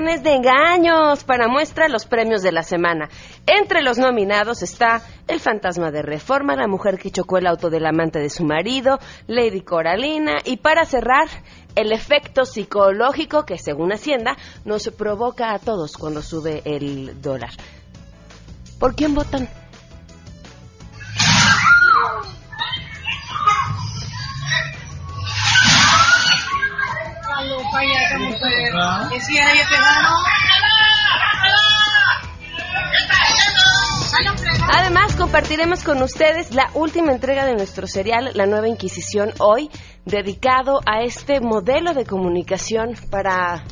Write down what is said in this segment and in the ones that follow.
de engaños para muestra los premios de la semana. Entre los nominados está El fantasma de Reforma, la mujer que chocó el auto del amante de su marido, Lady Coralina y para cerrar el efecto psicológico que según Hacienda nos provoca a todos cuando sube el dólar. ¿Por quién votan? Además, compartiremos con ustedes la última entrega de nuestro serial, La Nueva Inquisición, hoy, dedicado a este modelo de comunicación para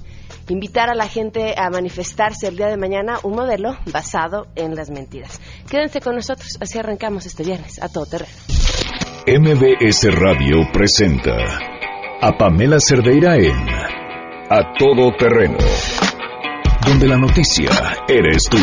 invitar a la gente a manifestarse el día de mañana, un modelo basado en las mentiras. Quédense con nosotros, así arrancamos este viernes a todo terreno. MBS Radio presenta a Pamela Cerdeira en A Todo Terreno, donde la noticia eres tú.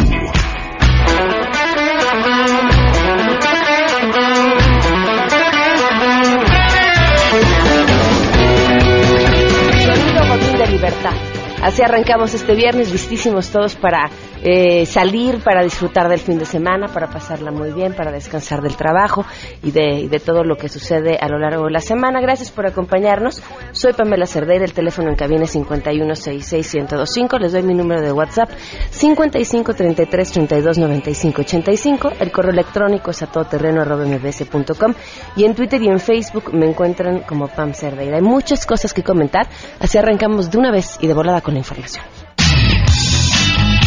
Sonido de libertad. Así arrancamos este viernes, listísimos todos para eh, salir, para disfrutar del fin de semana, para pasarla muy bien, para descansar del trabajo y de, y de todo lo que sucede a lo largo de la semana. Gracias por acompañarnos. Soy Pamela Cerdeira, el teléfono en cabina es 5166125. Les doy mi número de WhatsApp 5533329585. El correo electrónico es a todoterreno.mbs.com y en Twitter y en Facebook me encuentran como Pam Cerdeira. Hay muchas cosas que comentar, así arrancamos de una vez y de volada con la información.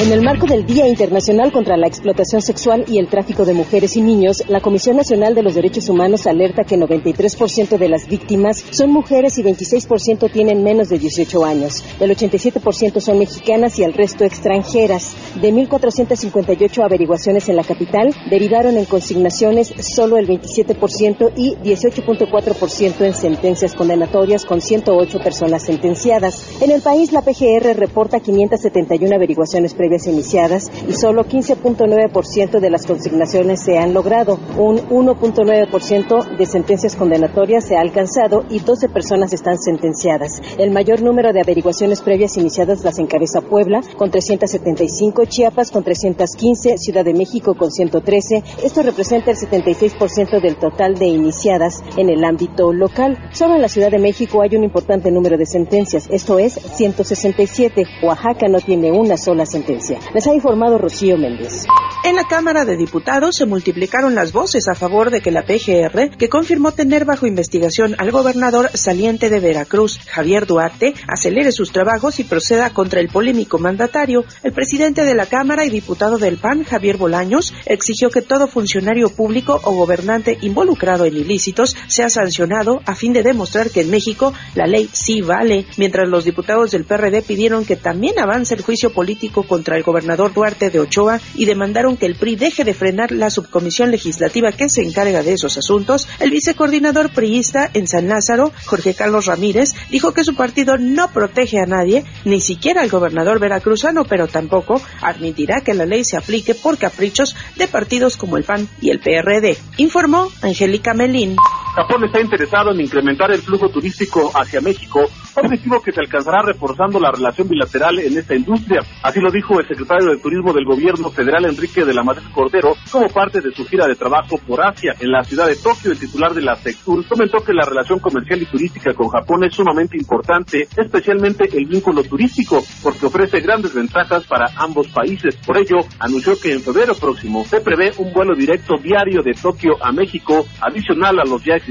En el marco del Día Internacional contra la Explotación Sexual y el Tráfico de Mujeres y Niños, la Comisión Nacional de los Derechos Humanos alerta que 93% de las víctimas son mujeres y 26% tienen menos de 18 años. El 87% son mexicanas y el resto extranjeras. De 1.458 averiguaciones en la capital, derivaron en consignaciones solo el 27% y 18.4% en sentencias condenatorias con 108 personas sentenciadas. En el país, la PGR reporta 571 averiguaciones previas iniciadas y solo 15.9% de las consignaciones se han logrado. Un 1.9% de sentencias condenatorias se ha alcanzado y 12 personas están sentenciadas. El mayor número de averiguaciones previas iniciadas las encabeza Puebla con 375, Chiapas con 315, Ciudad de México con 113. Esto representa el 76% del total de iniciadas en el ámbito local. Solo en la Ciudad de México hay un importante número de sentencias, esto es 167. Oaxaca no tiene una sola sentencia. Les ha informado Rocío Méndez. En la Cámara de Diputados se multiplicaron las voces a favor de que la PGR, que confirmó tener bajo investigación al gobernador saliente de Veracruz, Javier Duarte, acelere sus trabajos y proceda contra el polémico mandatario. El presidente de la Cámara y diputado del PAN, Javier Bolaños, exigió que todo funcionario público o gobernante involucrado en ilícitos sea sancionado a fin de demostrar que en México la ley sí vale, mientras los diputados del PRD pidieron que también avance el juicio político contra el gobernador Duarte de Ochoa y demandaron que el PRI deje de frenar la subcomisión legislativa que se encarga de esos asuntos, el vicecoordinador priista en San Lázaro, Jorge Carlos Ramírez, dijo que su partido no protege a nadie, ni siquiera al gobernador veracruzano, pero tampoco admitirá que la ley se aplique por caprichos de partidos como el PAN y el PRD, informó Angélica Melín. Japón está interesado en incrementar el flujo turístico hacia México, objetivo que se alcanzará reforzando la relación bilateral en esta industria. Así lo dijo el secretario de Turismo del Gobierno Federal, Enrique de la Madrid Cordero, como parte de su gira de trabajo por Asia. En la ciudad de Tokio, el titular de la Sectur comentó que la relación comercial y turística con Japón es sumamente importante, especialmente el vínculo turístico, porque ofrece grandes ventajas para ambos países. Por ello, anunció que en febrero próximo se prevé un vuelo directo diario de Tokio a México, adicional a los ya existentes,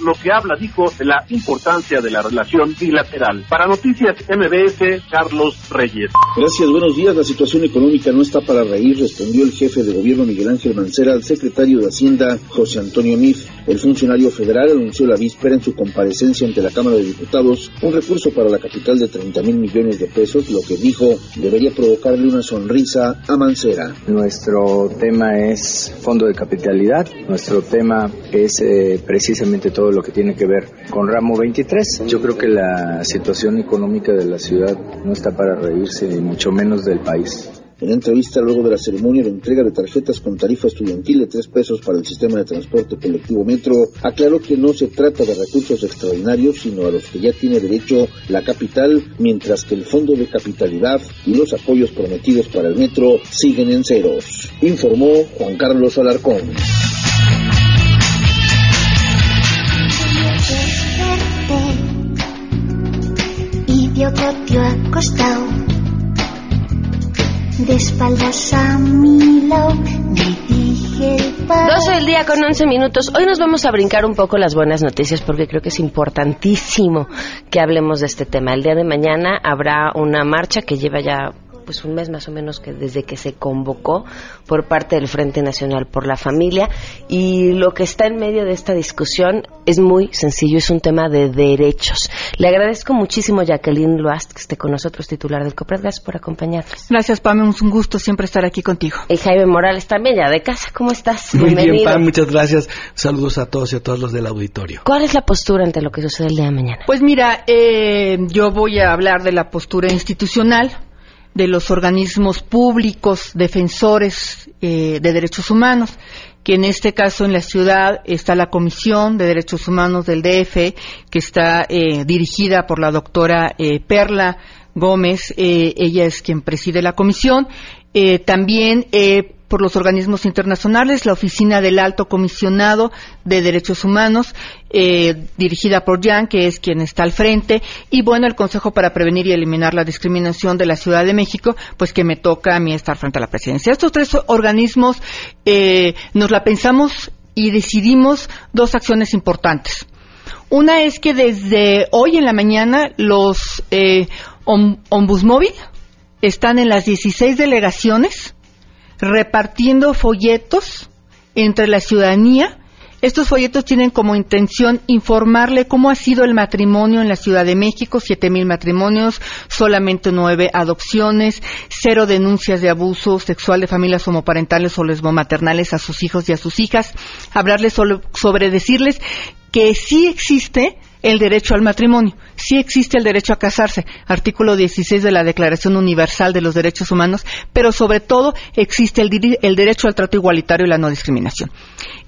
lo que habla, dijo, de la importancia de la relación bilateral. Para Noticias MBS, Carlos Reyes. Gracias, buenos días. La situación económica no está para reír, respondió el jefe de gobierno Miguel Ángel Mancera al secretario de Hacienda, José Antonio Mif. El funcionario federal anunció la víspera en su comparecencia ante la Cámara de Diputados un recurso para la capital de 30 mil millones de pesos, lo que dijo debería provocarle una sonrisa a Mancera. Nuestro tema es fondo de capitalidad, nuestro tema es eh, precisamente todo lo que tiene que ver con ramo 23. Yo creo que la situación económica de la ciudad no está para reírse, ni mucho menos del país. En entrevista luego de la ceremonia de entrega de tarjetas con tarifa estudiantil de tres pesos para el sistema de transporte colectivo Metro, aclaró que no se trata de recursos extraordinarios, sino a los que ya tiene derecho la capital, mientras que el fondo de capitalidad y los apoyos prometidos para el metro siguen en ceros. Informó Juan Carlos Alarcón. Y acostado de espaldas a mi lado me dije 12 del día con 11 minutos. Hoy nos vamos a brincar un poco las buenas noticias porque creo que es importantísimo que hablemos de este tema. El día de mañana habrá una marcha que lleva ya pues un mes más o menos que desde que se convocó por parte del Frente Nacional por la Familia y lo que está en medio de esta discusión es muy sencillo, es un tema de derechos. Le agradezco muchísimo a Jacqueline Loast que esté con nosotros, titular del COPRED. Gracias por acompañarnos. Gracias, Pam. Es un gusto siempre estar aquí contigo. Y Jaime Morales también, ya de casa. ¿Cómo estás? Muy bien, Pam. Muchas gracias. Saludos a todos y a todos los del auditorio. ¿Cuál es la postura ante lo que sucede el día de mañana? Pues mira, eh, yo voy a hablar de la postura institucional de los organismos públicos defensores eh, de derechos humanos, que en este caso en la ciudad está la Comisión de Derechos Humanos del DF, que está eh, dirigida por la doctora eh, Perla Gómez, ella es quien preside la comisión. También por los organismos internacionales, la Oficina del Alto Comisionado de Derechos Humanos, eh, dirigida por Jan, que es quien está al frente, y bueno, el Consejo para Prevenir y Eliminar la Discriminación de la Ciudad de México, pues que me toca a mí estar frente a la presidencia. Estos tres organismos eh, nos la pensamos y decidimos dos acciones importantes. Una es que desde hoy en la mañana los eh, Ombudsmóvil están en las 16 delegaciones repartiendo folletos entre la ciudadanía. Estos folletos tienen como intención informarle cómo ha sido el matrimonio en la Ciudad de México, siete mil matrimonios, solamente nueve adopciones, cero denuncias de abuso sexual de familias homoparentales o lesbomaternales a sus hijos y a sus hijas, hablarles sobre decirles que sí existe el derecho al matrimonio. Sí existe el derecho a casarse, artículo 16 de la Declaración Universal de los Derechos Humanos, pero sobre todo existe el, derecho al trato igualitario y la no discriminación.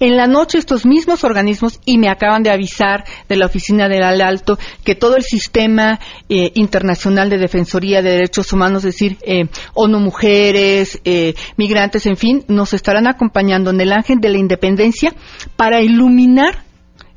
En la noche estos mismos organismos, y me acaban de avisar de la Oficina del Alto, que todo el sistema eh, internacional de defensoría de derechos humanos, es decir, eh, ONU Mujeres, eh, migrantes, en fin, nos estarán acompañando en el Ángel de la Independencia para iluminar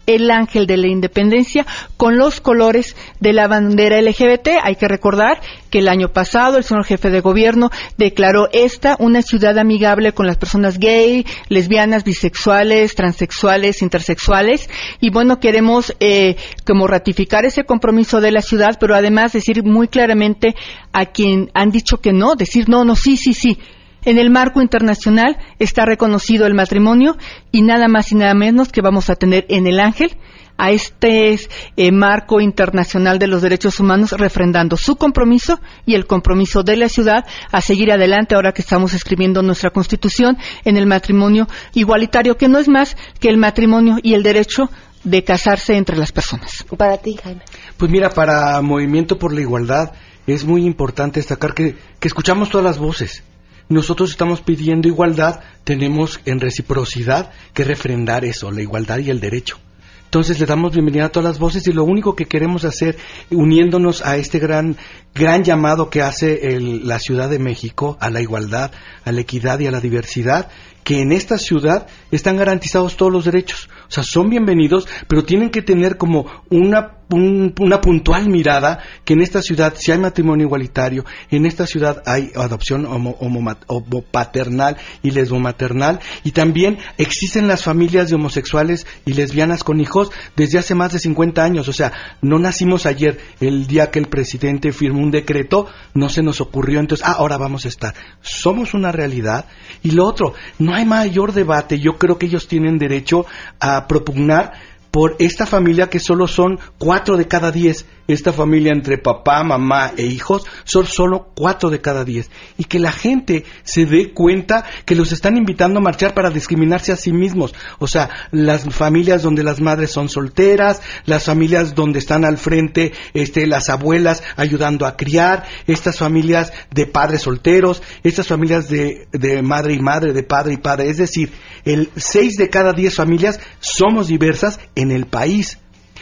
el ángel de la independencia con los colores de la bandera LGBT. Hay que recordar que el año pasado el señor jefe de gobierno declaró esta una ciudad amigable con las personas gay, lesbianas, bisexuales, transexuales, intersexuales. Y bueno, queremos eh, como ratificar ese compromiso de la ciudad, pero además decir muy claramente a quien han dicho que no, decir no, no, sí, sí, sí en el marco internacional está reconocido el matrimonio y nada más y nada menos que vamos a tener en el Ángel a este eh, marco internacional de los derechos humanos refrendando su compromiso y el compromiso de la ciudad a seguir adelante ahora que estamos escribiendo nuestra constitución en el matrimonio igualitario, que no es más que el matrimonio y el derecho de casarse entre las personas. Para ti, Jaime. Pues mira, para Movimiento por la Igualdad es muy importante destacar que escuchamos todas las voces nosotros estamos pidiendo igualdad, tenemos en reciprocidad que refrendar eso, la igualdad y el derecho. Entonces le damos bienvenida a todas las voces y lo único que queremos hacer, uniéndonos a este gran, gran llamado que hace la Ciudad de México a la igualdad, a la equidad y a la diversidad, que en esta ciudad están garantizados todos los derechos. O sea, son bienvenidos, pero tienen que tener como una, una puntual mirada que en esta ciudad si hay matrimonio igualitario, en esta ciudad hay adopción homo, paternal y lesbomaternal, y también existen las familias de homosexuales y lesbianas con hijos desde hace más de 50 años. O sea, no nacimos ayer, el día que el presidente firmó un decreto, no se nos ocurrió, entonces, ah, ahora vamos a estar. Somos una realidad. Y lo otro, no hay mayor debate, yo creo que ellos tienen derecho a propugnar por esta familia que solo son cuatro de cada diez esta familia entre papá, mamá e hijos, son solo cuatro de cada diez. Y que la gente se dé cuenta que los están invitando a marchar para discriminarse a sí mismos. O sea, las familias donde las madres son solteras, las familias donde están al frente este, las abuelas ayudando a criar, estas familias de padres solteros, estas familias de, de madre y madre, de padre y padre. Es decir, el seis de cada diez familias somos diversas en el país.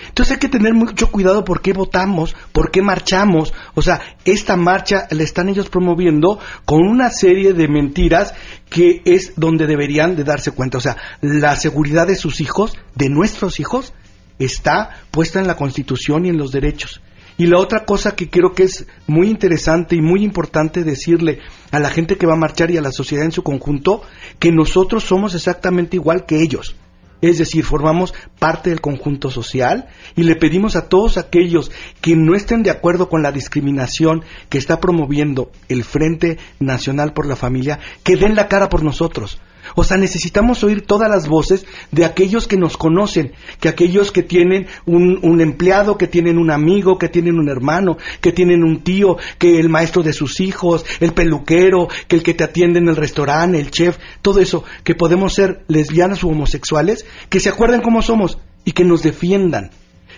Entonces hay que tener mucho cuidado por qué votamos, por qué marchamos. O sea, esta marcha la están ellos promoviendo con una serie de mentiras que es donde deberían de darse cuenta. O sea, la seguridad de sus hijos, de nuestros hijos, está puesta en la Constitución y en los derechos. Y la otra cosa que creo que es muy interesante y muy importante decirle a la gente que va a marchar y a la sociedad en su conjunto, que nosotros somos exactamente igual que ellos. Es decir, formamos parte del conjunto social y le pedimos a todos aquellos que no estén de acuerdo con la discriminación que está promoviendo el Frente Nacional por la Familia, que den la cara por nosotros. O sea, necesitamos oír todas las voces de aquellos que nos conocen, que aquellos que tienen un, un, empleado, que tienen un amigo, que tienen un hermano, que tienen un tío, que el maestro de sus hijos, el peluquero, que el que te atiende en el restaurante, el chef, todo eso, que podemos ser lesbianas u homosexuales, que se acuerden cómo somos y que nos defiendan,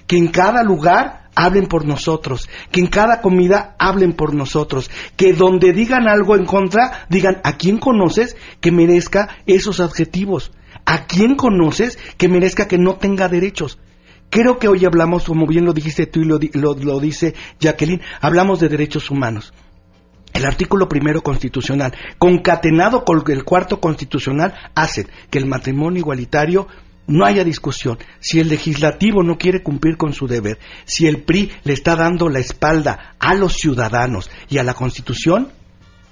que en cada lugar hablen por nosotros, que en cada comida hablen por nosotros, que donde digan algo en contra, digan a quién conoces que merezca esos adjetivos, a quién conoces que merezca que no tenga derechos. Creo que hoy hablamos, como bien lo dijiste tú y lo, lo, lo dice Jacqueline, hablamos de derechos humanos. El artículo primero constitucional, concatenado con el cuarto constitucional, hace que el matrimonio igualitario no haya discusión. Si el legislativo no quiere cumplir con su deber, si el PRI le está dando la espalda a los ciudadanos y a la Constitución,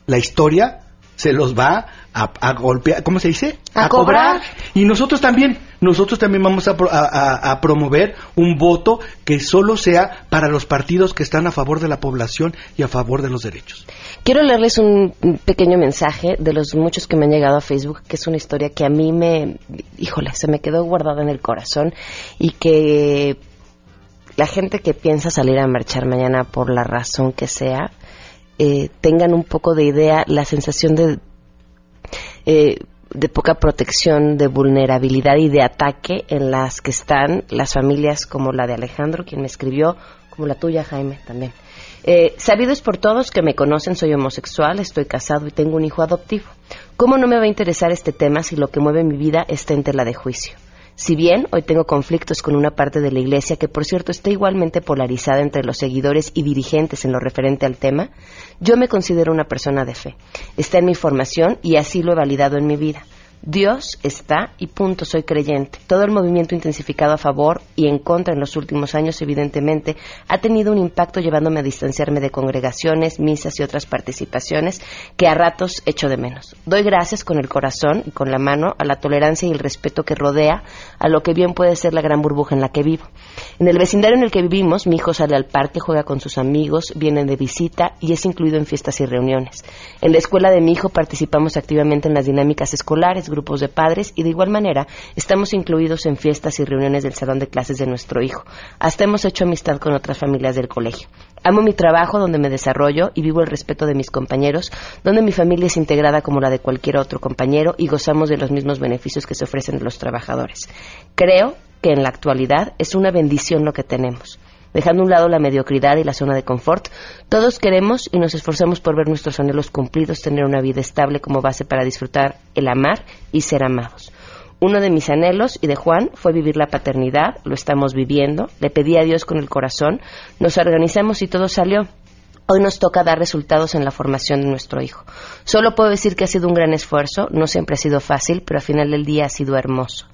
la historia se los va a, a golpear, ¿cómo se dice? A, a cobrar. cobrar. Y nosotros también, nosotros también vamos a, a, promover un voto que solo sea para los partidos que están a favor de la población y a favor de los derechos. Quiero leerles un pequeño mensaje de los muchos que me han llegado a Facebook, que es una historia que a mí me, híjole, se me quedó guardada en el corazón y que la gente que piensa salir a marchar mañana por la razón que sea, eh, tengan un poco de idea la sensación de, eh, de poca protección, de vulnerabilidad y de ataque en las que están las familias como la de Alejandro, quien me escribió, como la tuya, Jaime, también. Eh, sabido es por todos que me conocen, soy homosexual, estoy casado y tengo un hijo adoptivo. ¿Cómo no me va a interesar este tema si lo que mueve mi vida está en tela de juicio? Si bien hoy tengo conflictos con una parte de la Iglesia que, por cierto, está igualmente polarizada entre los seguidores y dirigentes en lo referente al tema, yo me considero una persona de fe. Está en mi formación y así lo he validado en mi vida. Dios está y punto, soy creyente. Todo el movimiento intensificado a favor y en contra en los últimos años, evidentemente, ha tenido un impacto llevándome a distanciarme de congregaciones, misas y otras participaciones que a ratos echo de menos. Doy gracias con el corazón y con la mano a la tolerancia y el respeto que rodea a lo que bien puede ser la gran burbuja en la que vivo. En el vecindario en el que vivimos, mi hijo sale al parque, juega con sus amigos, viene de visita y es incluido en fiestas y reuniones. En la escuela de mi hijo participamos activamente en las dinámicas escolares, grupos de padres y de igual manera estamos incluidos en fiestas y reuniones del salón de clases de nuestro hijo. Hasta hemos hecho amistad con otras familias del colegio. Amo mi trabajo donde me desarrollo y vivo el respeto de mis compañeros, donde mi familia es integrada como la de cualquier otro compañero y gozamos de los mismos beneficios que se ofrecen a los trabajadores. Creo que en la actualidad es una bendición lo que tenemos. Dejando a un lado la mediocridad y la zona de confort, todos queremos y nos esforzamos por ver nuestros anhelos cumplidos, tener una vida estable como base para disfrutar el amar y ser amados. Uno de mis anhelos y de Juan fue vivir la paternidad, lo estamos viviendo, le pedí a Dios con el corazón, nos organizamos y todo salió. Hoy nos toca dar resultados en la formación de nuestro hijo. Solo puedo decir que ha sido un gran esfuerzo, no siempre ha sido fácil, pero al final del día ha sido hermoso.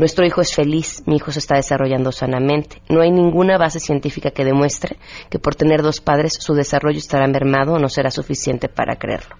Nuestro hijo es feliz, mi hijo se está desarrollando sanamente. No hay ninguna base científica que demuestre que por tener dos padres su desarrollo estará mermado o no será suficiente para creerlo.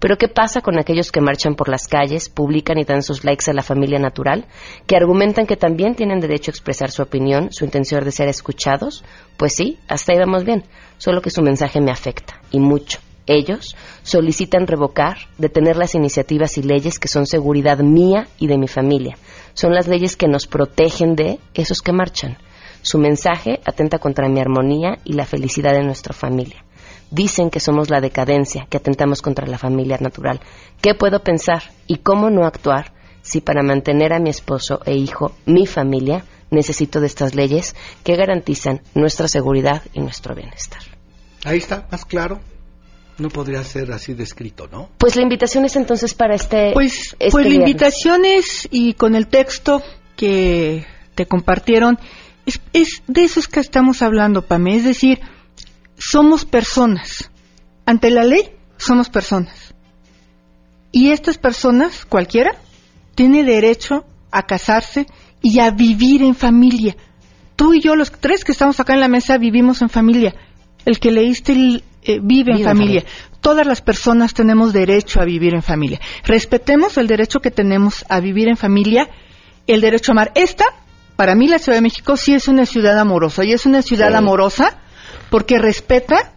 Pero ¿qué pasa con aquellos que marchan por las calles, publican y dan sus likes a la familia natural, que argumentan que también tienen derecho a expresar su opinión, su intención de ser escuchados? Pues sí, hasta ahí vamos bien, solo que su mensaje me afecta, y mucho. Ellos solicitan revocar, detener las iniciativas y leyes que son seguridad mía y de mi familia. Son las leyes que nos protegen de esos que marchan. Su mensaje atenta contra mi armonía y la felicidad de nuestra familia. Dicen que somos la decadencia, que atentamos contra la familia natural. ¿Qué puedo pensar y cómo no actuar si para mantener a mi esposo e hijo, mi familia, necesito de estas leyes que garantizan nuestra seguridad y nuestro bienestar? Ahí está, más claro. No podría ser así descrito, ¿no? Pues la invitación es entonces para este. Pues, este pues la invitación es, y con el texto que te compartieron, es, es de eso es que estamos hablando, Pame. Es decir, somos personas. Ante la ley, somos personas. Y estas personas, cualquiera, tiene derecho a casarse y a vivir en familia. Tú y yo, los tres que estamos acá en la mesa, vivimos en familia. El que leíste el, eh, vive, en Vive en familia. familia. Todas las personas tenemos derecho a vivir en familia. Respetemos el derecho que tenemos a vivir en familia, el derecho a amar. Esta, para mí, la Ciudad de México sí es una ciudad amorosa. Y es una ciudad Sí. amorosa porque respeta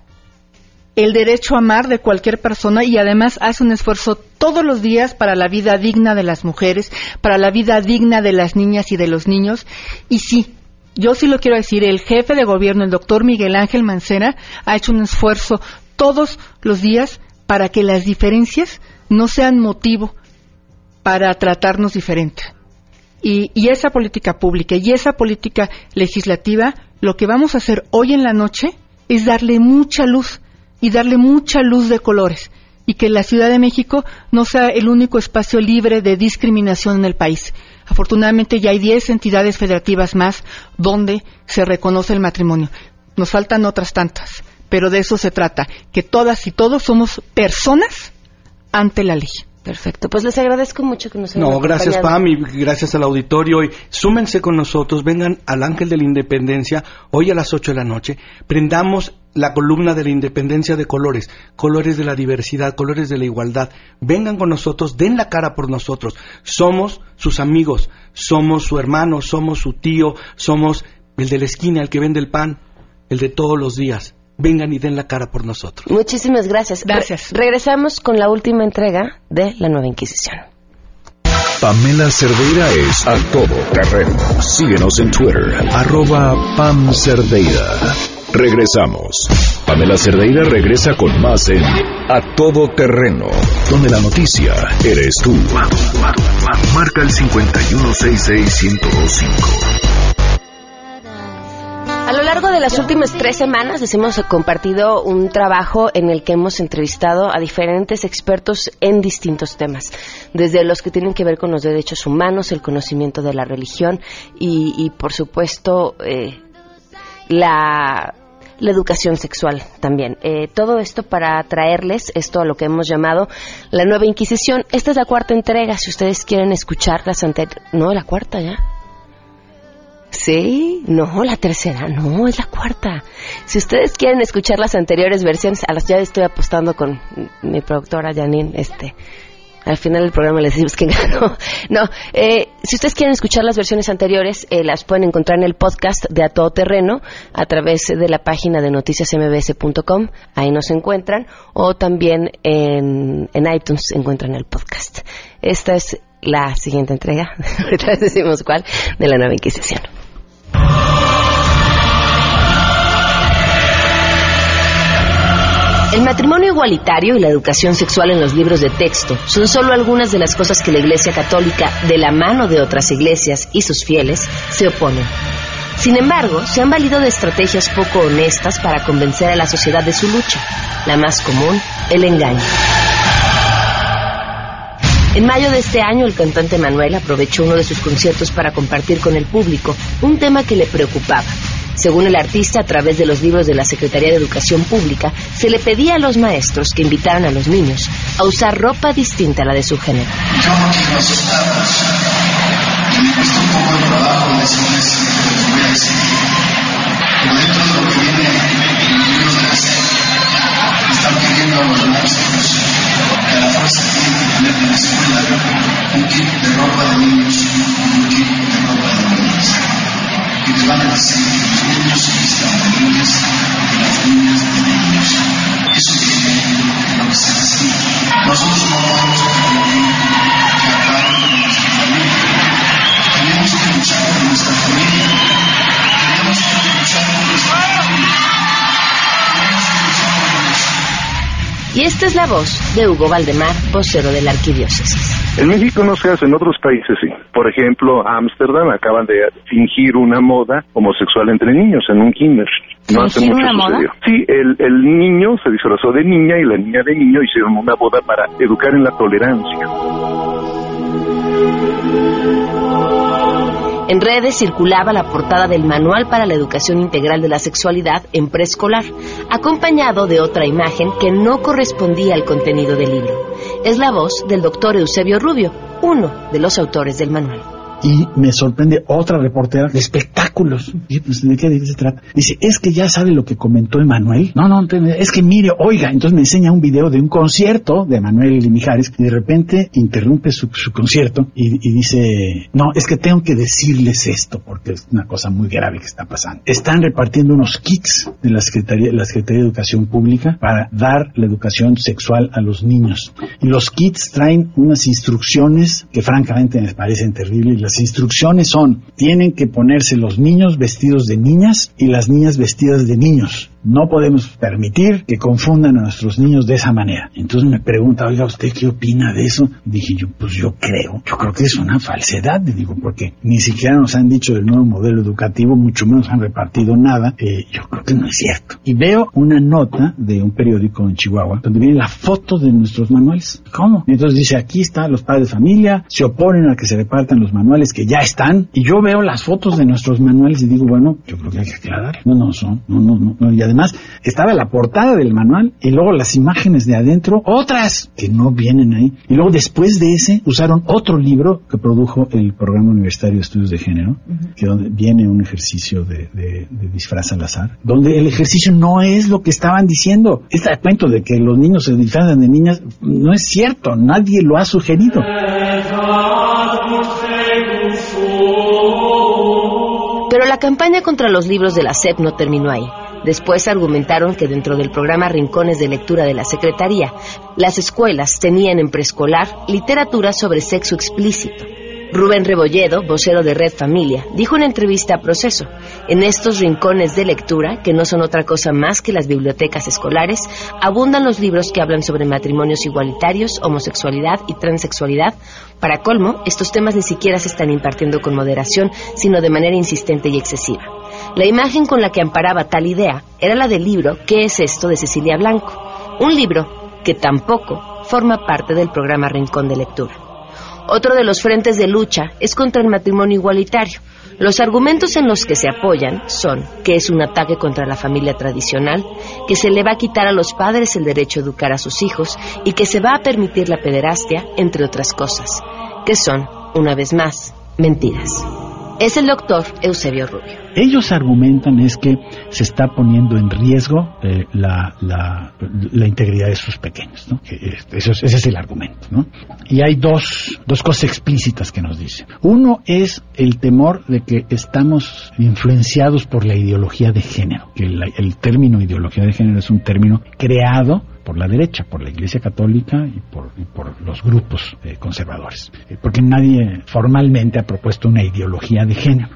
el derecho a amar de cualquier persona y además hace un esfuerzo todos los días para la vida digna de las mujeres, para la vida digna de las niñas y de los niños. Y sí, yo sí lo quiero decir, el jefe de gobierno, el doctor Miguel Ángel Mancera, ha hecho un esfuerzo todos los días para que las diferencias no sean motivo para tratarnos diferente. Y, y esa política pública y esa política legislativa, lo que vamos a hacer hoy en la noche es darle mucha luz y darle mucha luz de colores y que la Ciudad de México no sea el único espacio libre de discriminación en el país. Afortunadamente ya hay 10 entidades federativas más donde se reconoce el matrimonio. Nos faltan otras tantas, pero de eso se trata, que todas y todos somos personas ante la ley. Perfecto. Pues les agradezco mucho que nos hayan No, gracias acompañado. Pam y gracias al auditorio. Y súmense con nosotros, vengan al Ángel de la Independencia hoy a las 8 de la noche. Prendamos la columna de la independencia de colores, colores de la diversidad, colores de la igualdad. Vengan con nosotros, den la cara por nosotros. Somos sus amigos, somos su hermano, somos su tío, somos el de la esquina, el que vende el pan, el de todos los días. Vengan y den la cara por nosotros. Muchísimas gracias. Gracias. Re- regresamos con la última entrega de La Nueva Inquisición. Pamela Cerdeira es a todo terreno. Síguenos en Twitter, arroba Pam Cerdeira. Regresamos. Pamela Cerdeira regresa con más en A Todo Terreno, donde la noticia eres tú. Marca el 5166125. A lo largo de las últimas tres semanas les hemos compartido un trabajo en el que hemos entrevistado a diferentes expertos en distintos temas, desde los que tienen que ver con los derechos humanos, el conocimiento de la religión y, por supuesto, eh, la, la educación sexual también. Eh, todo esto para traerles esto a lo que hemos llamado la nueva Inquisición. Esta es la cuarta entrega, si ustedes quieren escuchar las anteriores. No, la cuarta ya. Sí, no, la tercera, no, es la cuarta. Si ustedes quieren escuchar las anteriores versiones, a las ya estoy apostando con mi productora Janine, este, al final del programa les decimos que ganó. No, eh, si ustedes quieren escuchar las versiones anteriores, eh, las pueden encontrar en el podcast de A Todo Terreno a través de la página de noticiasmbs.com, ahí nos encuentran, o también en, en iTunes encuentran el podcast. Esta es la siguiente entrega, ahorita decimos cuál, de la nueva Inquisición. El matrimonio igualitario y la educación sexual en los libros de texto son solo algunas de las cosas que la Iglesia Católica, de la mano de otras iglesias y sus fieles, se oponen. Sin embargo, se han valido de estrategias poco honestas para convencer a la sociedad de su lucha. La más común, el engaño. En mayo de este año, el cantante Manuel aprovechó uno de sus conciertos para compartir con el público un tema que le preocupaba. Según el artista, a través de los libros de la Secretaría de Educación Pública, se le pedía a los maestros que invitaran a los niños a usar ropa distinta a la de su género. Yo no gente que en la escuela un kit de ropa de niños y un kit de ropa de niñas. Y te van a decir que los niños están de niñas y las niñas de niños. Eso viene lo que se hace. Nosotros no podemos permitir que acaben con nuestra familia. Tenemos que luchar por nuestra familia. Y esta es la voz de Hugo Valdemar, vocero de la arquidiócesis. En México no se hace, en otros países sí. Por ejemplo, Ámsterdam acaban de fingir una moda homosexual entre niños en un kinder. No hace mucho una moda? sucedió. Sí, el, el niño se disfrazó de niña y la niña de niño hicieron una boda para educar en la tolerancia. En redes circulaba la portada del Manual para la Educación Integral de la Sexualidad en preescolar, acompañado de otra imagen que no correspondía al contenido del libro. Es la voz del doctor Eusebio Rubio, uno de los autores del manual. Y me sorprende otra reportera de espectáculos. Y pues, ¿de qué se trata? Dice, es que ya sabe lo que comentó Emanuel. No, no, es que mire, oiga, entonces me enseña un video de un concierto de Emanuel Mijares y de repente interrumpe su, su concierto y, y dice, no, es que tengo que decirles esto porque es una cosa muy grave que está pasando. Están repartiendo unos kits de la Secretaría, la Secretaría de Educación Pública para dar la educación sexual a los niños. Y los kits traen unas instrucciones que francamente me parecen terribles. Las instrucciones son, tienen que ponerse los niños vestidos de niñas y las niñas vestidas de niños. No podemos permitir que confundan a nuestros niños de esa manera. Entonces me pregunta, oiga, ¿usted qué opina de eso? Y dije yo, pues yo creo, yo creo que es una falsedad, le digo, porque ni siquiera nos han dicho del nuevo modelo educativo, mucho menos han repartido nada. Eh, yo creo que no es cierto. Y veo una nota de un periódico en Chihuahua, donde viene la foto de nuestros manuales. ¿Cómo? Y entonces dice, aquí están los padres de familia, se oponen a que se repartan los manuales que ya están. Y yo veo las fotos de nuestros manuales y digo, bueno, yo creo que hay que aclarar. No, no son, no, no, no. no. Además estaba la portada del manual y luego las imágenes de adentro, otras que no vienen ahí. Y luego después de ese usaron otro libro que produjo el Programa Universitario de Estudios de Género, que donde viene un ejercicio de, de- de disfraz al azar, donde el ejercicio no es lo que estaban diciendo. Este cuento de que los niños se disfrazan de niñas no es cierto, nadie lo ha sugerido. Pero la campaña contra los libros de la SEP no terminó ahí. Después argumentaron que dentro del programa Rincones de Lectura de la Secretaría, las escuelas tenían en preescolar literatura sobre sexo explícito. Rubén Rebolledo, vocero de Red Familia, dijo en entrevista a Proceso, en estos rincones de lectura, que no son otra cosa más que las bibliotecas escolares, abundan los libros que hablan sobre matrimonios igualitarios, homosexualidad y transexualidad. Para colmo, estos temas ni siquiera se están impartiendo con moderación, sino de manera insistente y excesiva. La imagen con la que amparaba tal idea era la del libro ¿Qué es esto? de Cecilia Blanco, un libro que tampoco forma parte del programa Rincón de Lectura. Otro de los frentes de lucha es contra el matrimonio igualitario. Los argumentos en los que se apoyan son que es un ataque contra la familia tradicional, que se le va a quitar a los padres el derecho a educar a sus hijos y que se va a permitir la pederastia, entre otras cosas, que son, una vez más, mentiras. Es el doctor Eusebio Rubio. Ellos argumentan es que se está poniendo en riesgo eh, la, la, integridad de sus pequeños, ¿no? Que es- eso es- ese es el argumento, ¿no? Y hay dos, dos cosas explícitas que nos dicen. Uno es el temor de que estamos influenciados por la ideología de género, que el término ideología de género es un término creado por la derecha, por la Iglesia Católica y por, y por los grupos eh, conservadores. Eh, porque nadie formalmente ha propuesto una ideología de género.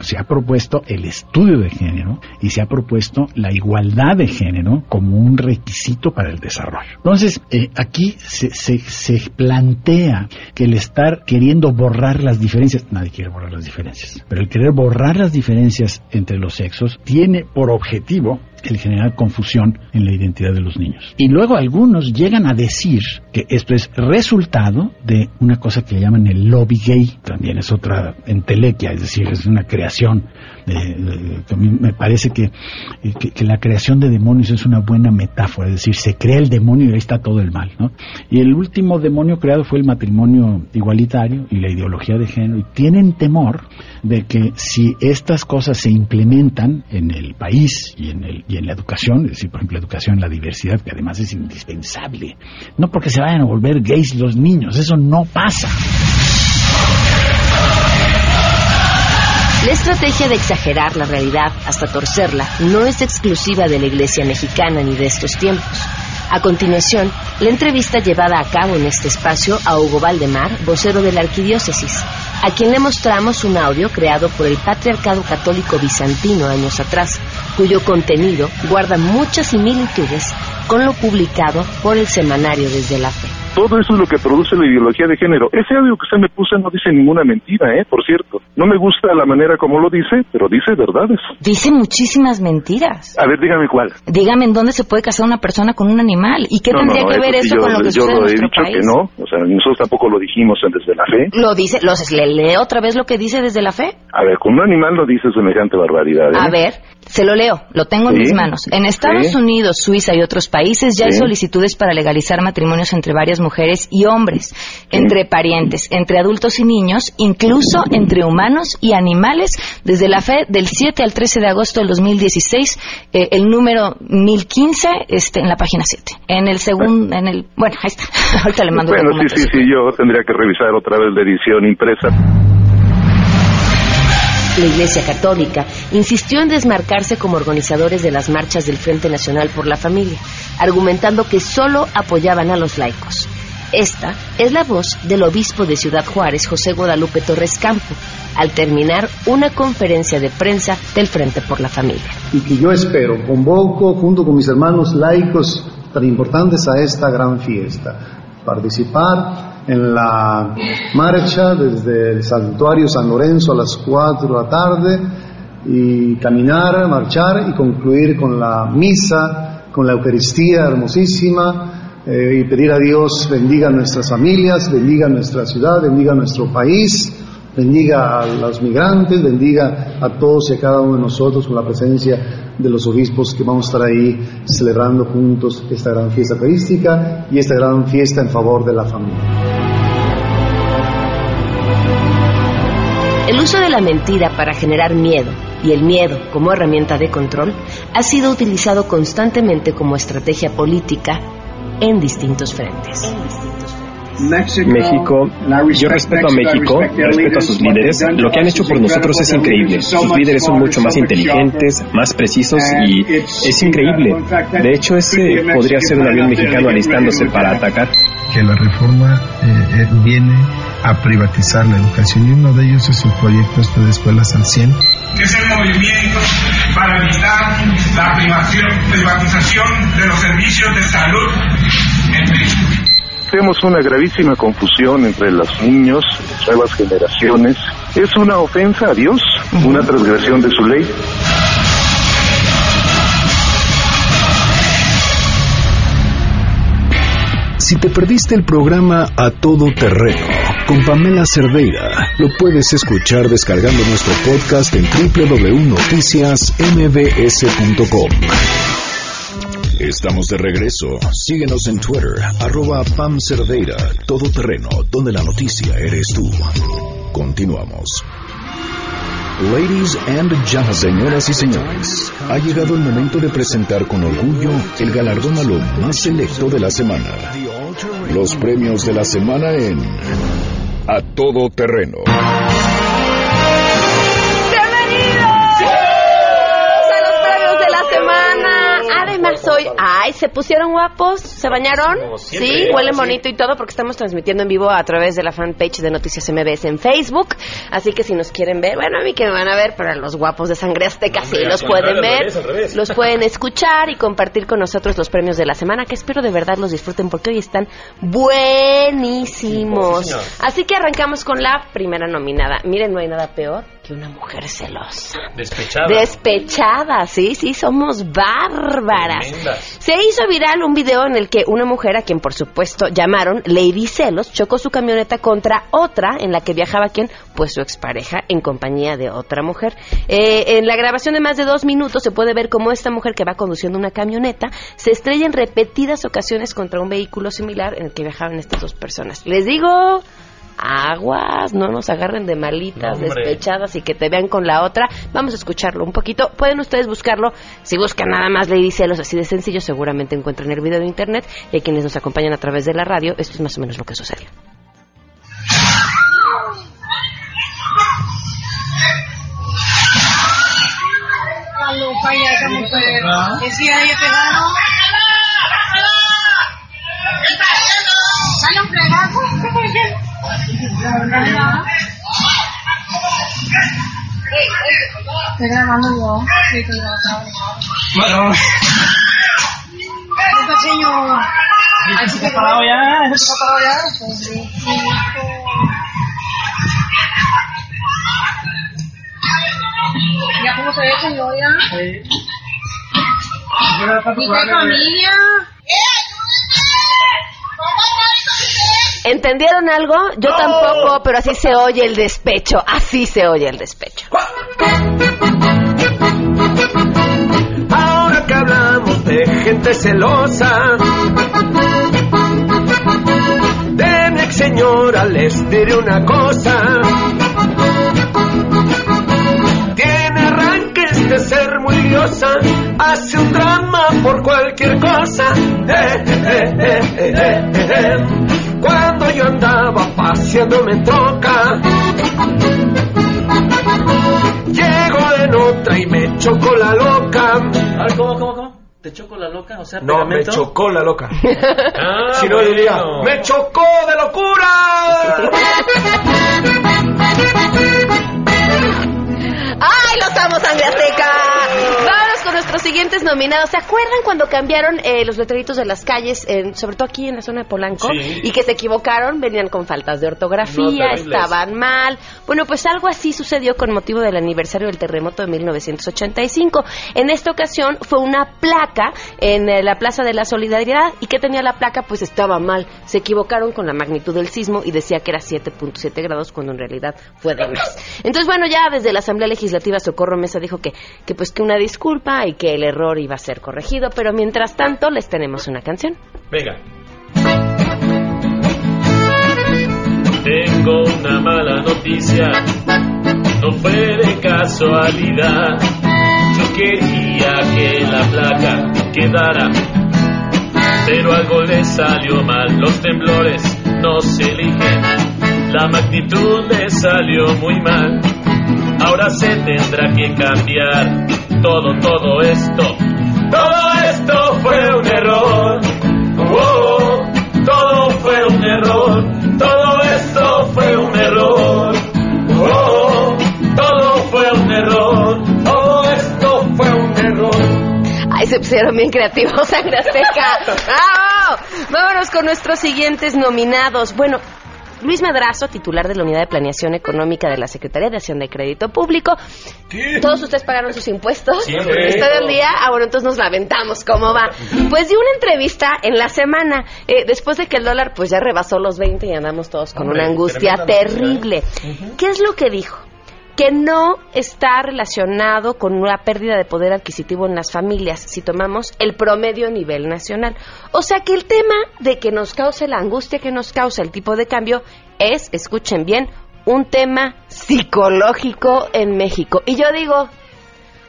Se ha propuesto el estudio de género y se ha propuesto la igualdad de género como un requisito para el desarrollo. Entonces, eh, aquí se, se plantea que el estar queriendo borrar las diferencias, nadie quiere borrar las diferencias, pero el querer borrar las diferencias entre los sexos tiene por objetivo el generar confusión en la identidad de los niños. Y luego algunos llegan a decir que esto es resultado de una cosa que llaman el lobby gay, también es otra entelequia, es decir, es una creación. Que a mí me parece que, eh, que, que la creación de demonios es una buena metáfora, es decir, se crea el demonio y ahí está todo el mal. ¿no? Y el último demonio creado fue el matrimonio igualitario y la ideología de género, y tienen temor de que si estas cosas se implementan en el país y en, el, y en la educación, es decir, por ejemplo, la educación, la diversidad, que además es indispensable, no porque se vayan a volver gays los niños, eso no pasa. La estrategia de exagerar la realidad hasta torcerla no es exclusiva de la Iglesia mexicana ni de estos tiempos. A continuación, la entrevista llevada a cabo en este espacio a Hugo Valdemar, vocero de la Arquidiócesis, a quien le mostramos un audio creado por el Patriarcado Católico Bizantino años atrás, cuyo contenido guarda muchas similitudes con lo publicado por el semanario Desde la Fe. Todo eso es lo que produce la ideología de género. Ese audio que usted me puso no dice ninguna mentira, ¿eh? Por cierto. No me gusta la manera como lo dice, pero dice verdades. Dice muchísimas mentiras. A ver, dígame cuál. Dígame en dónde se puede casar una persona con un animal. ¿Y qué No, tendría no, que ver eso yo, con lo que yo sucede en lo he nuestro dicho país? que no. O sea, nosotros tampoco lo dijimos en Desde la Fe. Lo dice, los, ¿le lee otra vez lo que dice desde la fe? A ver, con un animal no dice semejante barbaridad, ¿eh? A ver, se lo leo, lo tengo en Sí. mis manos. En Estados Sí. Unidos, Suiza y otros países ya hay solicitudes para legalizar matrimonios entre varias mujeres y hombres, entre parientes, entre adultos y niños, incluso entre humanos y animales, desde la fe del 7 al 13 de agosto del 2016, eh, el número 1015 este, en la página 7. En el segundo, en el, bueno, ahí está, ahorita le mando Bueno, sí, sí, sí, yo tendría que revisar otra vez la edición impresa. La Iglesia Católica insistió en desmarcarse como organizadores de las marchas del Frente Nacional por la Familia, argumentando que solo apoyaban a los laicos. Esta es la voz del obispo de Ciudad Juárez, José Guadalupe Torres Campo, al terminar una conferencia de prensa del Frente por la Familia. y que yo espero, convoco junto con mis hermanos laicos tan importantes a esta gran fiesta. Participar en la marcha desde el santuario San Lorenzo a las 4 de la tarde y caminar, marchar y concluir con la misa, con la Eucaristía hermosísima eh, y pedir a Dios bendiga nuestras familias, bendiga nuestra ciudad, bendiga nuestro país, bendiga a los migrantes, bendiga a todos y a cada uno de nosotros con la presencia de los obispos que vamos a estar ahí celebrando juntos esta gran fiesta eucarística y esta gran fiesta en favor de la familia. El uso de la mentira para generar miedo y el miedo como herramienta de control ha sido utilizado constantemente como estrategia política en distintos frentes. México, yo respeto a México, respeto a sus líderes. Lo que han hecho por nosotros es increíble. Sus líderes son mucho más inteligentes, más precisos y es increíble. De hecho, ese podría ser un avión mexicano alistándose para atacar. que la reforma eh, eh, viene a privatizar la educación y uno de ellos es el proyecto este de escuelas al 100. es el movimiento para evitar la privación- privatización de los servicios de salud en México. Tenemos una gravísima confusión entre los niños, las nuevas generaciones. ¿Es una ofensa a Dios? ¿Una transgresión de su ley? Si te perdiste el programa A Todo Terreno con Pamela Cerdeira, lo puedes escuchar descargando nuestro podcast en www.noticiasmbs.com. Estamos de regreso. Síguenos en Twitter, arroba Pam Cerdeira, Todo Terreno, donde la noticia eres tú. Continuamos. Ladies and gentlemen, señoras y señores, ha llegado el momento de presentar con orgullo el galardón a lo más selecto de la semana. Los premios de la semana en A Todo Terreno. Ay, se pusieron guapos, se bañaron. siempre, Sí, huelen sí. bonito y todo porque estamos transmitiendo en vivo a través de la fanpage de Noticias MBS en Facebook. Así que si nos quieren ver, bueno, a mí que me van a ver, pero a los guapos de sangre azteca sí Hombre, los pueden ver, revés, al revés. los pueden escuchar y compartir con nosotros los premios de la semana, que espero de verdad los disfruten porque hoy están buenísimos. Sí. Así que arrancamos con la primera nominada. Miren, no hay nada peor que una mujer celosa. Despechada. Despechada, sí, sí, somos bárbaras. Tremendas. Se hizo viral un video en el que una mujer, a quien por supuesto llamaron Lady Celos, chocó su camioneta contra otra en la que viajaba quien, pues su expareja, en compañía de otra mujer. Eh, en la grabación de más de dos minutos se puede ver cómo esta mujer que va conduciendo una camioneta se estrella en repetidas ocasiones contra un vehículo similar en el que viajaban estas dos personas. Les digo, aguas, no nos agarren de malitas, No, despechadas y que te vean con la otra. Vamos a escucharlo un poquito. Pueden ustedes buscarlo. Si buscan nada más Lady Celos, así de sencillo, seguramente encuentran el video de internet. Y a quienes nos acompañan a través de la radio, esto es más o menos lo que sucedió. Decía ella pegado. ¿Sale un fregazo? Estoy grabando yo. Sí, estoy grabando. Bueno, Esta pequeño. Así que parado ya, está parado ya. Ya cómo se ve señor ya. ¿Y qué familia? ¿Entendieron algo? Yo tampoco, pero así se oye el despecho. Así se oye el despecho. Ahora que hablamos de gente celosa, de mi ex señora les diré una cosa. Tiene arranques de ser muy liosa, hace un drama por cualquier cosa. Eh, eh, eh, eh, eh, eh, eh. Cuando yo andaba paseándome en troca, llego en otra y me chocó la loca. A ver, ¿cómo, cómo, cómo? ¿Te choco la loca? O sea, No, me chocó la loca. Ah, si no bueno. diría, ¡me chocó de locura! ¡Ay, los amo, sangre azteca! Vámonos con nuestros siguientes nominados. ¿Se acuerdan cuando cambiaron eh, los letreritos de las calles, en- sobre todo aquí en la zona de Polanco? Sí. Y que se equivocaron, venían con faltas de ortografía, estaban mal. Bueno, pues algo así sucedió con motivo del aniversario del terremoto de 1985. En esta ocasión fue una placa en eh, la Plaza de la Solidaridad. ¿Y qué tenía la placa? Pues estaba mal. Se equivocaron con la magnitud del sismo y decía que era 7.7 grados cuando en realidad fue de más. Entonces, bueno, ya desde la Asamblea Legislativa Socorro Mesa dijo que, que pues que una disculpa y que el error iba a ser corregido, pero mientras tanto les tenemos una canción. Venga. Tengo una mala noticia, no fue de casualidad. Yo quería que la placa quedara, pero algo le salió mal. Los temblores no se eligen, la magnitud le salió muy mal. Ahora se tendrá que cambiar todo, todo esto. Todo esto fue un error. Oh, todo fue un error. Todo esto fue un error. Oh, todo fue un error. Todo esto fue un error. Ay, se pusieron bien creativos, sangre azteca. ¡Bravo! Vámonos con nuestros siguientes nominados. Bueno, Luis Madrazo, titular de la Unidad de Planeación Económica de la Secretaría de Hacienda y Crédito Público. ¿Todos ustedes pagaron sus impuestos? Siempre. ¿Está del día? Ah, bueno, entonces nos lamentamos. ¿Cómo va? Pues dio una entrevista en la semana, eh, después de que el dólar pues ya rebasó los 20 y andamos todos con Hombre, una angustia noticia, terrible. ¿Qué es lo que dijo? Que no está relacionado con una pérdida de poder adquisitivo en las familias, si tomamos el promedio a nivel nacional. O sea que el tema de que nos cause la angustia que nos causa el tipo de cambio es, escuchen bien, un tema psicológico en México. Y yo digo,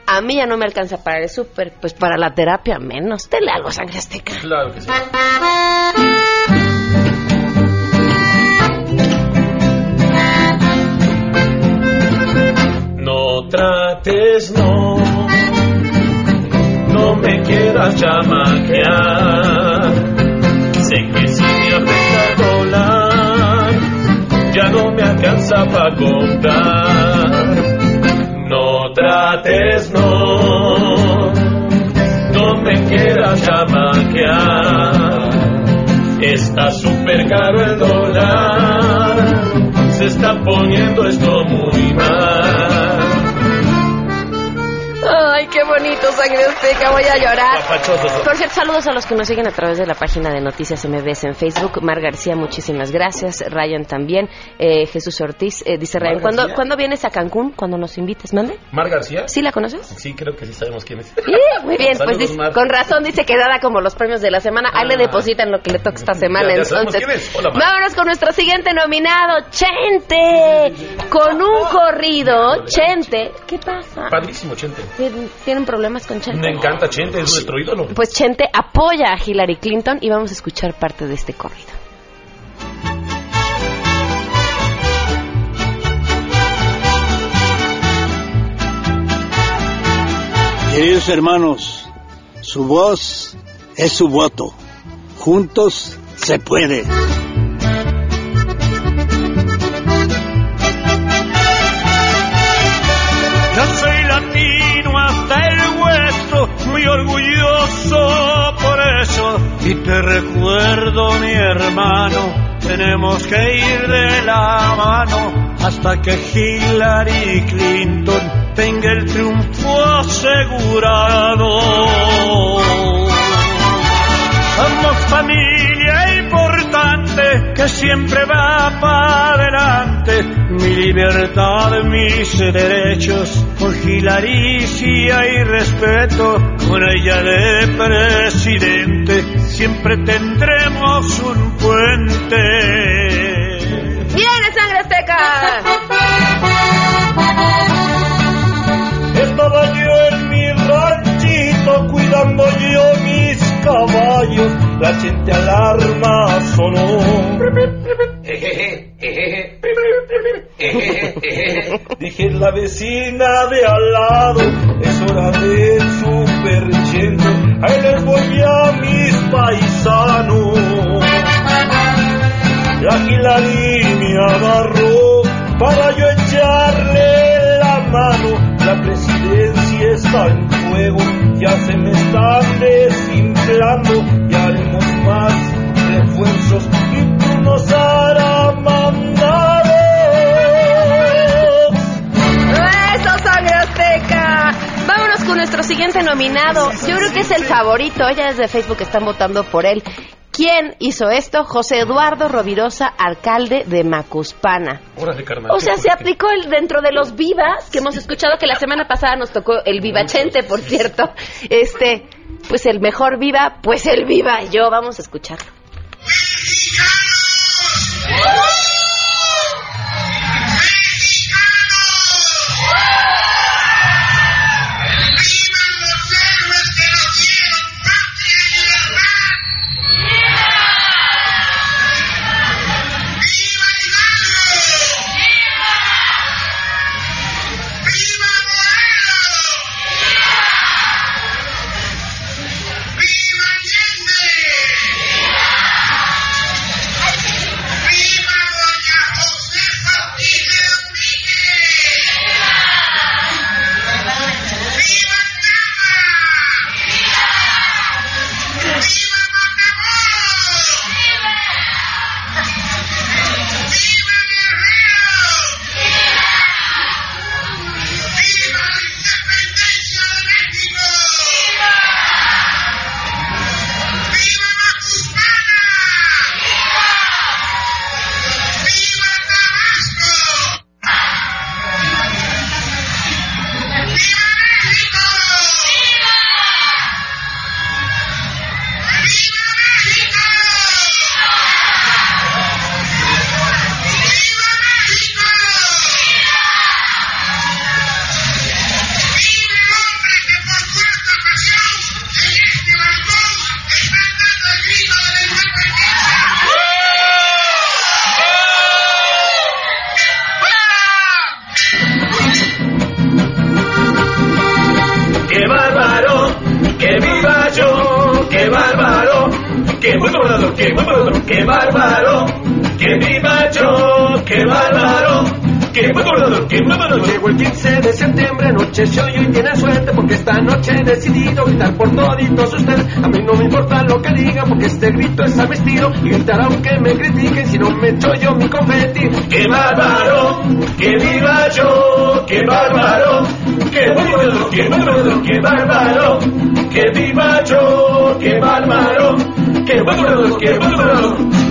a mí ya no me alcanza para el súper, pues para la terapia menos. Dele algo, sangre azteca. Claro que sí. No trates, no, no me quieras chamaquear. Sé que si me afecta el dólar, ya no me alcanza para comprar. No trates, no, no me quieras. Está súper caro el dólar, se está poniendo esto muy mal. Qué bonito, sangre azteca, voy a llorar. Por cierto, saludos a los que nos siguen a través de la página de Noticias MBS en Facebook. Mar García, muchísimas gracias. Ryan también. Eh, Jesús Ortiz, eh, dice Ryan, ¿cuándo. ¿cuándo vienes a Cancún? ¿Cuándo nos invites? ¿Mande? ¿Mar García? ¿Sí la conoces? Sí, creo que sí sabemos quién es. Sí, muy bien, pues dice- con razón dice que nada como los premios de la semana. Ahí le Ah. depositan lo que le toca esta semana. Ya- ya sabemos entonces, quién es. Hola, vámonos con nuestro siguiente nominado, Chente. Con un corrido, Chente. ¿Qué pasa? Padrísimo, Chente. ¿Tienen- ¿Tienen problemas con Chente? Me encanta Chente, es nuestro ídolo. Pues Chente apoya a Hillary Clinton y vamos a escuchar parte de este corrido. Queridos hermanos, su voz es su voto. Juntos se puede. Muy orgulloso por eso. Si te recuerdo, mi hermano, tenemos que ir de la mano hasta que Hillary Clinton tenga el triunfo asegurado. Somos familia que siempre va para adelante. Mi libertad, mis derechos, sí hay respeto, con ella de presidente siempre tendremos un puente. ¡Viene sangre azteca! Sonó. Dije la vecina de al lado, es hora del superchendo, ahí les voy a mis paisanos. La Hillary me agarró para yo echarle la mano, la presidencia está en fuego, ya se me están desinflando, ya haremos más refuerzos y tú nos harás mandados. ¡Eso, sangre azteca! Vámonos con nuestro siguiente nominado. Yo creo que es el favorito. Ya desde Facebook están votando por él. ¿Quién hizo esto? José Eduardo Rovirosa, alcalde de Macuspana. Órale, carnal. O sea, se aplicó el dentro de los vivas, que hemos escuchado que la semana pasada nos tocó el vivachente, por cierto. Este, pues el mejor viva, pues el viva yo. Vamos a escucharlo. ¡Qué ustedes. A mí no me importa lo que digan porque este grito es a mi estilo y gritar aunque me critiquen si no me echo yo mi confeti. ¡Qué bárbaro! ¡Que viva yo! ¡Qué bárbaro! ¡Qué bárbaro! ¡Qué bárbaro! ¡Qué bárbaro! ¡Que viva yo! ¡Qué bárbaro! ¡Qué bárbaro! ¡Qué bárbaro!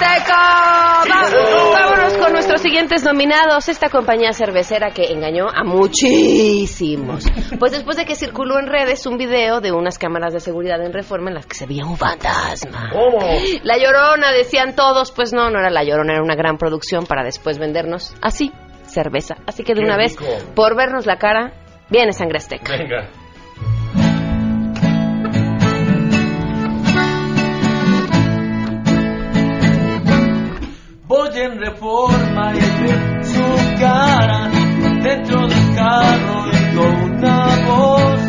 Va- Vámonos con nuestros siguientes nominados. Esta compañía cervecera que engañó a muchísimos. Pues después de que circuló en redes un video de unas cámaras de seguridad en reforma en las que se veía un fantasma. La llorona, decían todos. Pues no, no era la llorona, era una gran producción para después vendernos así, cerveza. Así que de Qué una vez, por vernos la cara, viene sangre azteca. Venga. Voy en reforma y ve su cara dentro del carro y una voz.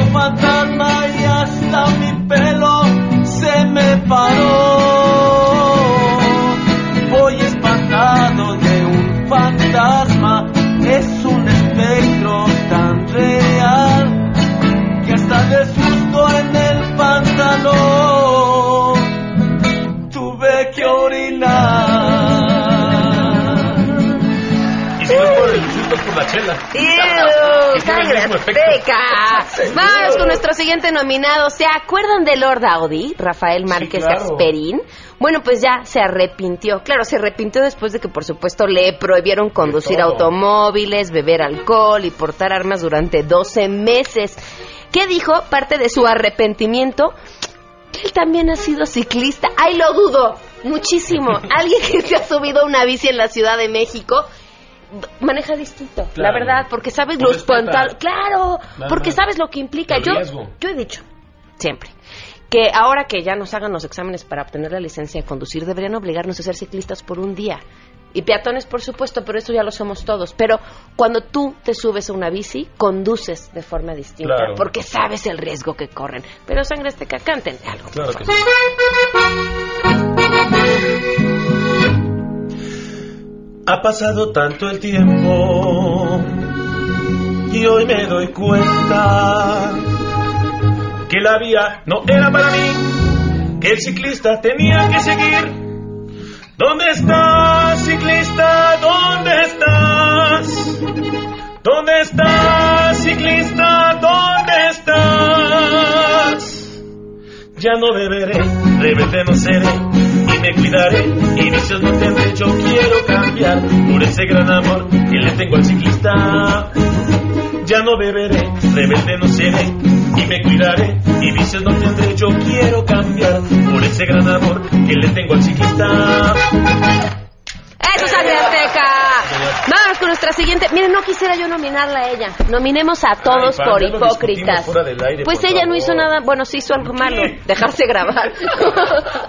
Un fantasma y hasta mi pelo se me paró. Por la chela. ¡Ew! Que tiene el ¡Sangre mismo efecto. azteca! Vamos con nuestro siguiente nominado. ¿Se acuerdan de Lord Audi, Rafael Márquez claro. Gasperín? Bueno, pues ya se arrepintió. Claro, se arrepintió después de que, por supuesto, le prohibieron conducir automóviles, beber alcohol y portar armas durante 12 meses. ¿Qué dijo? Parte de su arrepentimiento. Él también ha sido ciclista. ¡Ay, lo dudo! Muchísimo. Alguien que se ha subido a una bici en la Ciudad de México maneja distinto, la verdad, porque sabes los pantalones. Claro, Nada porque sabes lo que implica. El Yo, riesgo. yo he dicho, siempre, que ahora que ya nos hagan los exámenes para obtener la licencia de conducir, deberían obligarnos a ser ciclistas por un día. Y peatones, por supuesto, pero eso ya lo somos todos. Pero cuando tú te subes a una bici, conduces de forma distinta, Claro. porque sabes el riesgo que corren. Pero sangre este cántenle algo. Claro que sí. Ha pasado tanto el tiempo y hoy me doy cuenta que la vía no era para mí, que el ciclista tenía que seguir. ¿Dónde estás, ciclista? ¿Dónde estás? ¿Dónde estás, ciclista? ¿Dónde estás? Ya no beberé, rebelde no seré, y me cuidaré, y vicios no tendré, yo quiero cambiar por ese gran amor que le tengo al ciclista. Ya no beberé, rebelde no seré, y me cuidaré, y vicios no tendré, yo quiero cambiar por ese gran amor que le tengo al ciclista. ¡Eso, sangre azteca! Vamos con nuestra siguiente. Miren, no quisiera yo nominarla a ella. Nominemos a todos Ay, por ya hipócritas. fuera del aire, pues ella no hizo nada, bueno, sí hizo algo malo, dejarse grabar.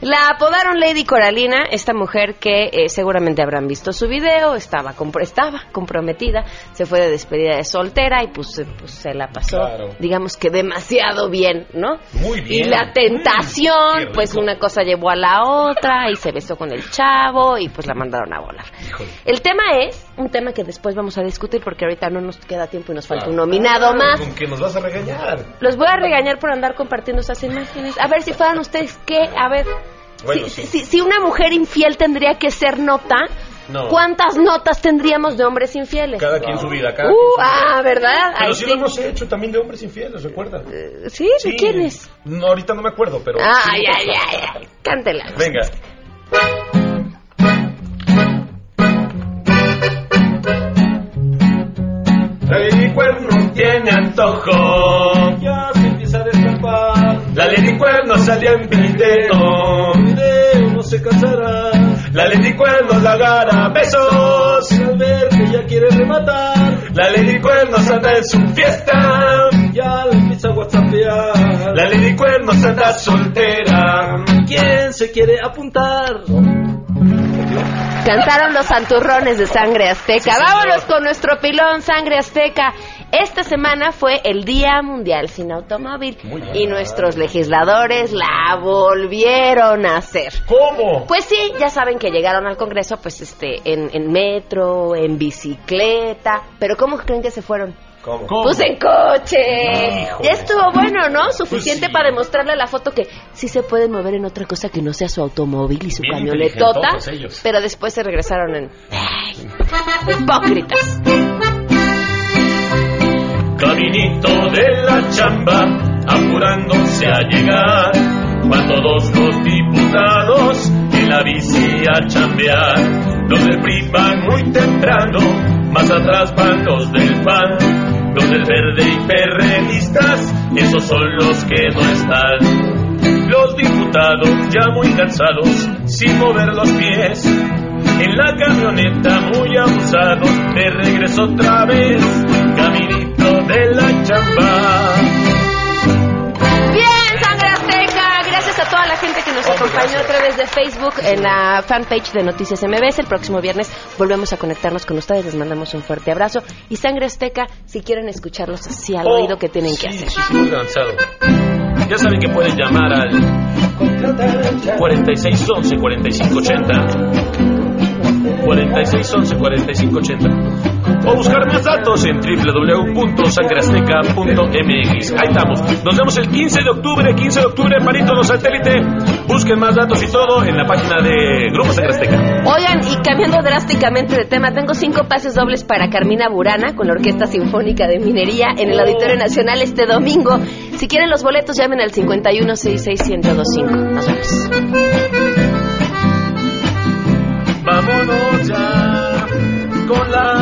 La apodaron Lady Coralina, esta mujer que eh, seguramente habrán visto su video, estaba, compro- estaba comprometida, se fue de despedida de soltera y pues, eh, pues se la pasó, Claro. digamos que demasiado bien, ¿no? Muy bien. Y la tentación, pues una cosa llevó a la otra y se besó con el chavo y pues la mandaron a volar. El tema es un tema que después vamos a discutir porque ahorita no nos queda tiempo y nos falta un nominado más. Con que nos vas a regañar. Los voy a regañar por andar compartiendo esas imágenes. A ver si fueran ustedes qué, a ver. Bueno, si, sí. si- si una mujer infiel tendría que ser nota, No. ¿cuántas notas tendríamos de hombres infieles? Cada quien su vida, cada Uh, quien su vida. ah, ¿verdad? Pero Ahí sí lo hemos hecho también de hombres infieles, ¿recuerda? ¿Sí? ¿De quiénes? No, ahorita no me acuerdo, pero... Ay, sí, ay, ay, ay. Cántela. Venga. Lady Cuerno tiene antojo. Ya se empieza a destapar. La Lady Cuerno salió en video. Video no se casará. La Lady Cuerno la gana besos. Al ver que ella quiere rematar. La Lady Cuerno anda en su fiesta. Ya le empieza a whatsappear. La Lady Cuerno anda soltera. ¿Quién se quiere apuntar? Cantaron los santurrones de Sangre Azteca. Vámonos con nuestro pilón Sangre Azteca. Esta semana fue el Día Mundial sin Automóvil y nuestros legisladores la volvieron a hacer. ¿Cómo? Pues sí, ya saben que llegaron al Congreso pues este en, en metro, en bicicleta, pero ¿cómo creen que se fueron? ¿Cómo? Pues en coche. Híjole. Ya estuvo bueno, ¿no? Suficiente Pues sí. para demostrarle a la foto que sí se pueden mover en otra cosa que no sea su automóvil y su Bien camionetota. Pero después se regresaron en... ¡Ay! Hipócritas. Caminito de la chamba, apurándose a llegar. Van todos los diputados en la bici a chambear. Los del PRI van muy temprano, más atrás van los del PAN. Los del verde y perrenistas, esos son los que no están. Los diputados ya muy cansados, sin mover los pies. En la camioneta muy abusados, de regreso otra vez, acompañó a través de Facebook en la fanpage de Noticias MBS. El próximo viernes volvemos a conectarnos con ustedes. Les mandamos un fuerte abrazo. Y Sangre Azteca, si quieren escucharlos así al Oh, oído que tienen que hacer. Muy cansado. Ya saben que pueden llamar al 4611 4580. 4611-4580 o buscar más datos en www.sangreazteca.mx. Ahí estamos. Nos vemos el 15 de octubre, 15 de octubre, Parito los satélite. Busquen más datos y todo en la página de Grupo Sangre Azteca. Oigan, y cambiando drásticamente de tema, tengo cinco pases dobles para Carmina Burana con la Orquesta Sinfónica de Minería en el Auditorio Nacional este domingo. Si quieren los boletos, llamen al 51661025. Nos vemos. Vámonos ya con la